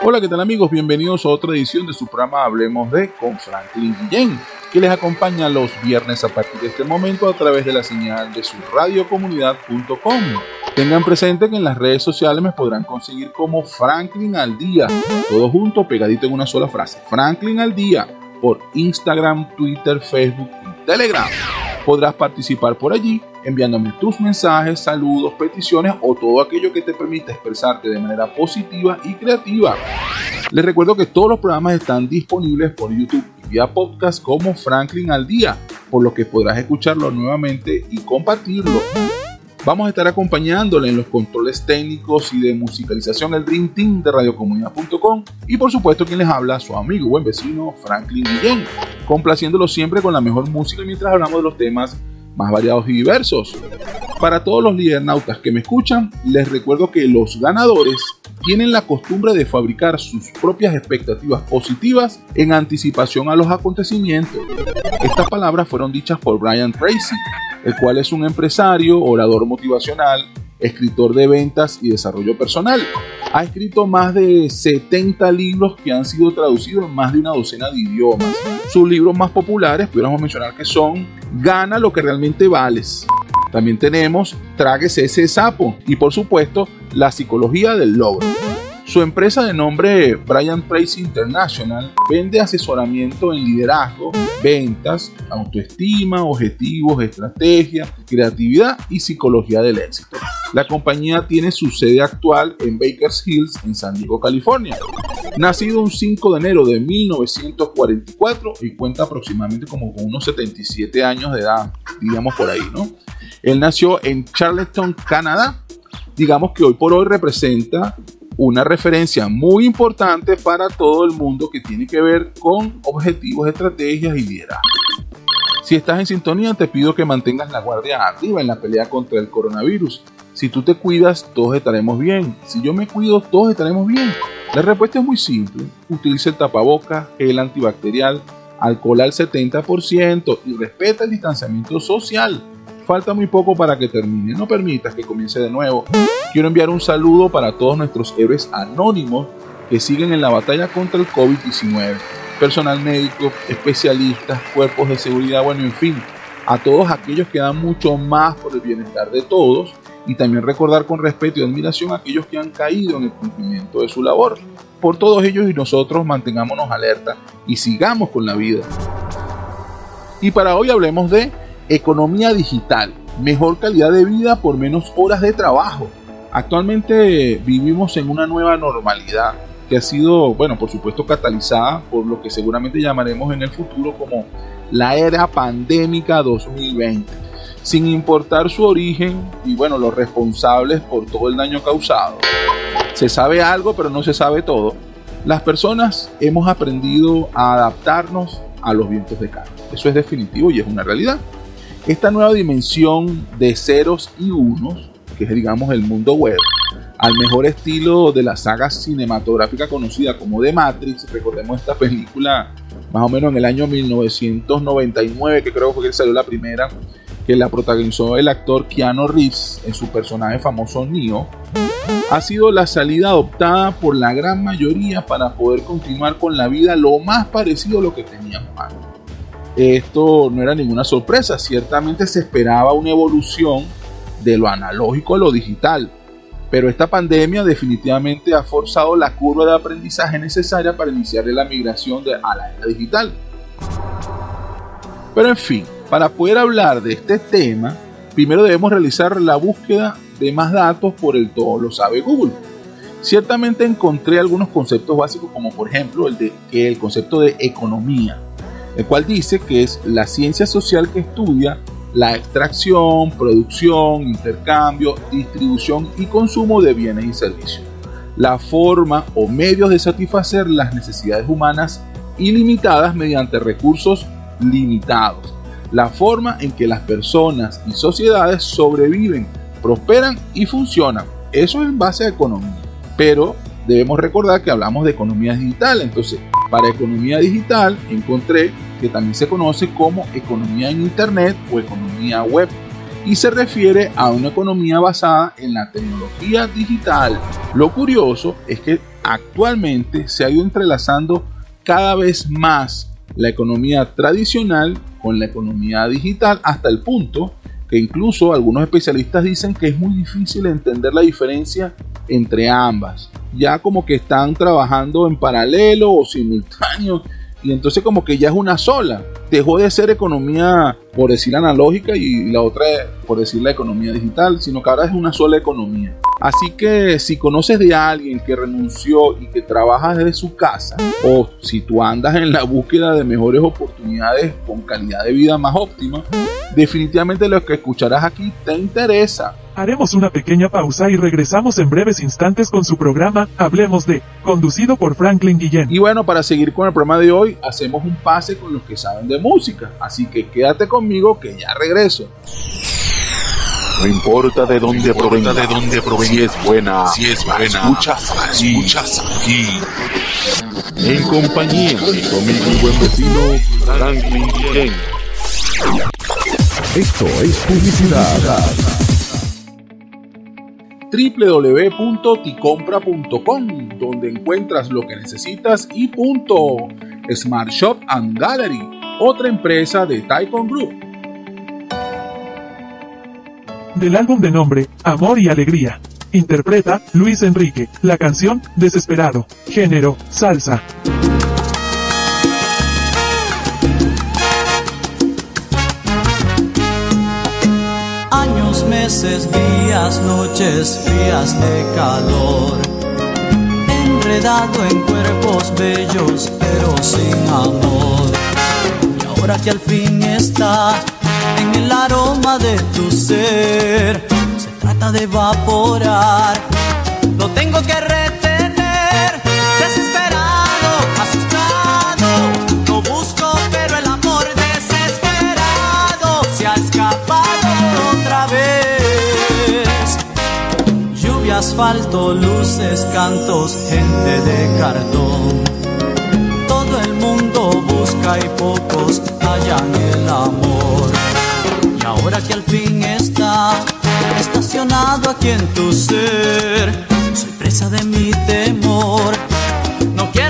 Hola, ¿qué tal amigos? Bienvenidos a otra edición de su programa Hablemos de con Franklin Guillén, que les acompaña los viernes a partir de este momento a través de la señal de su radiocomunidad.com. Tengan presente que en las redes sociales me podrán conseguir como Franklin al día, todo junto, pegadito en una sola frase, Franklin al día, por Instagram, Twitter, Facebook y Telegram. Podrás participar por allí enviándome tus mensajes, saludos, peticiones o todo aquello que te permita expresarte de manera positiva y creativa. Les recuerdo que todos los programas están disponibles por YouTube y vía podcast como Franklin al día, por lo que podrás escucharlo nuevamente y compartirlo. Vamos a estar acompañándole en los controles técnicos y de musicalización el Dream Team de radiocomunidad.com y por supuesto quien les habla, su amigo buen vecino Franklin Guillén, complaciéndolo siempre con la mejor música mientras hablamos de los temas más variados y diversos. Para todos los lidernautas que me escuchan, les recuerdo que los ganadores tienen la costumbre de fabricar sus propias expectativas positivas en anticipación a los acontecimientos. Estas palabras fueron dichas por Brian Tracy, el cual es un empresario, orador motivacional, escritor de ventas y desarrollo personal. Ha escrito más de 70 libros que han sido traducidos en más de una docena de idiomas. Sus libros más populares, pudiéramos mencionar que son Gana lo que realmente vales. También tenemos Tráguese ese sapo y por supuesto La psicología del logro. Su empresa de nombre Brian Tracy International vende asesoramiento en liderazgo, ventas, autoestima, objetivos, estrategia, creatividad y psicología del éxito. La compañía tiene su sede actual en Bakers Hills, en San Diego, California. Nacido un 5 de enero de 1944 y cuenta aproximadamente como con unos 77 años de edad, digamos por ahí, ¿no? Él nació en Charleston, Canadá. Digamos que hoy por hoy representa una referencia muy importante para todo el mundo que tiene que ver con objetivos, estrategias y liderazgo. Si estás en sintonía, te pido que mantengas la guardia arriba en la pelea contra el coronavirus. Si tú te cuidas, todos estaremos bien. Si yo me cuido, todos estaremos bien. La respuesta es muy simple. Utiliza el tapabocas, el antibacterial, alcohol al 70% y respeta el distanciamiento social. Falta muy poco para que termine. No permitas que comience de nuevo. Quiero enviar un saludo para todos nuestros héroes anónimos que siguen en la batalla contra el COVID-19. Personal médico, especialistas, cuerpos de seguridad, bueno, en fin, a todos aquellos que dan mucho más por el bienestar de todos y también recordar con respeto y admiración a aquellos que han caído en el cumplimiento de su labor. Por todos ellos y nosotros mantengámonos alerta y sigamos con la vida. Y para hoy hablemos de Economía digital, mejor calidad de vida por menos horas de trabajo. Actualmente vivimos en una nueva normalidad que ha sido, bueno, por supuesto catalizada por lo que seguramente llamaremos en el futuro como la era pandémica 2020, sin importar su origen y bueno, los responsables por todo el daño causado. Se sabe algo, pero no se sabe todo. Las personas hemos aprendido a adaptarnos a los vientos de cambio. Eso es definitivo y es una realidad. Esta nueva dimensión de ceros y unos, que es digamos el mundo web, al mejor estilo de la saga cinematográfica conocida como The Matrix, recordemos esta película más o menos en el año 1999, que creo que salió la primera, que la protagonizó el actor Keanu Reeves en su personaje famoso Neo, ha sido la salida adoptada por la gran mayoría para poder continuar con la vida lo más parecido a lo que teníamos antes. Esto no era ninguna sorpresa, ciertamente se esperaba una evolución de lo analógico a lo digital, pero esta pandemia definitivamente ha forzado la curva de aprendizaje necesaria para iniciar la migración a la era digital. Pero en fin, para poder hablar de este tema, primero debemos realizar la búsqueda de más datos por el todo lo sabe Google. Ciertamente encontré algunos conceptos básicos como por ejemplo el, de, el concepto de economía, el cual dice que es la ciencia social que estudia la extracción, producción, intercambio, distribución y consumo de bienes y servicios. La forma o medios de satisfacer las necesidades humanas ilimitadas mediante recursos limitados. La forma en que las personas y sociedades sobreviven, prosperan y funcionan. Eso es en base a economía. Pero debemos recordar que hablamos de economía digital. Entonces, para economía digital encontré que también se conoce como economía en Internet o economía web y se refiere a una economía basada en la tecnología digital. Lo curioso es que actualmente se ha ido entrelazando cada vez más la economía tradicional con la economía digital hasta el punto que incluso algunos especialistas dicen que es muy difícil entender la diferencia entre ambas. Ya como que están trabajando en paralelo o simultáneo y entonces como que ya es una sola. Dejó de ser economía, por decir analógica, y la otra, por decir la economía digital, sino que ahora es una sola economía. Así que si conoces de alguien que renunció y que trabaja desde su casa, o si tú andas en la búsqueda de mejores oportunidades con calidad de vida más óptima, definitivamente lo que escucharás aquí te interesa. Haremos una pequeña pausa y regresamos en breves instantes con su programa Hablemos de, conducido por Franklin Guillén. Y bueno, para seguir con el programa de hoy, hacemos un pase con los que saben de música. Así que quédate conmigo que ya regreso. No importa de dónde provenga, de dónde provenga, si es buena, si es buena, escuchas aquí, escuchas aquí. En compañía de conmigo y buen vecino Franklin Ken. Esto es publicidad www.ticompra.com, donde encuentras lo que necesitas y punto. Smart Shop and Gallery, otra empresa de Taikon Group. Del álbum de nombre Amor y Alegría. Interpreta Luis Enrique, la canción Desesperado, género salsa. Meses, días, noches frías de calor. Enredado en cuerpos bellos, pero sin amor. Y ahora que al fin está en el aroma de tu ser, se trata de evaporar. Lo tengo que retener, asfalto, luces, cantos, gente de cartón. Todo el mundo busca y pocos hallan el amor. Y ahora que al fin está estacionado aquí en tu ser, soy presa de mi temor. No quiero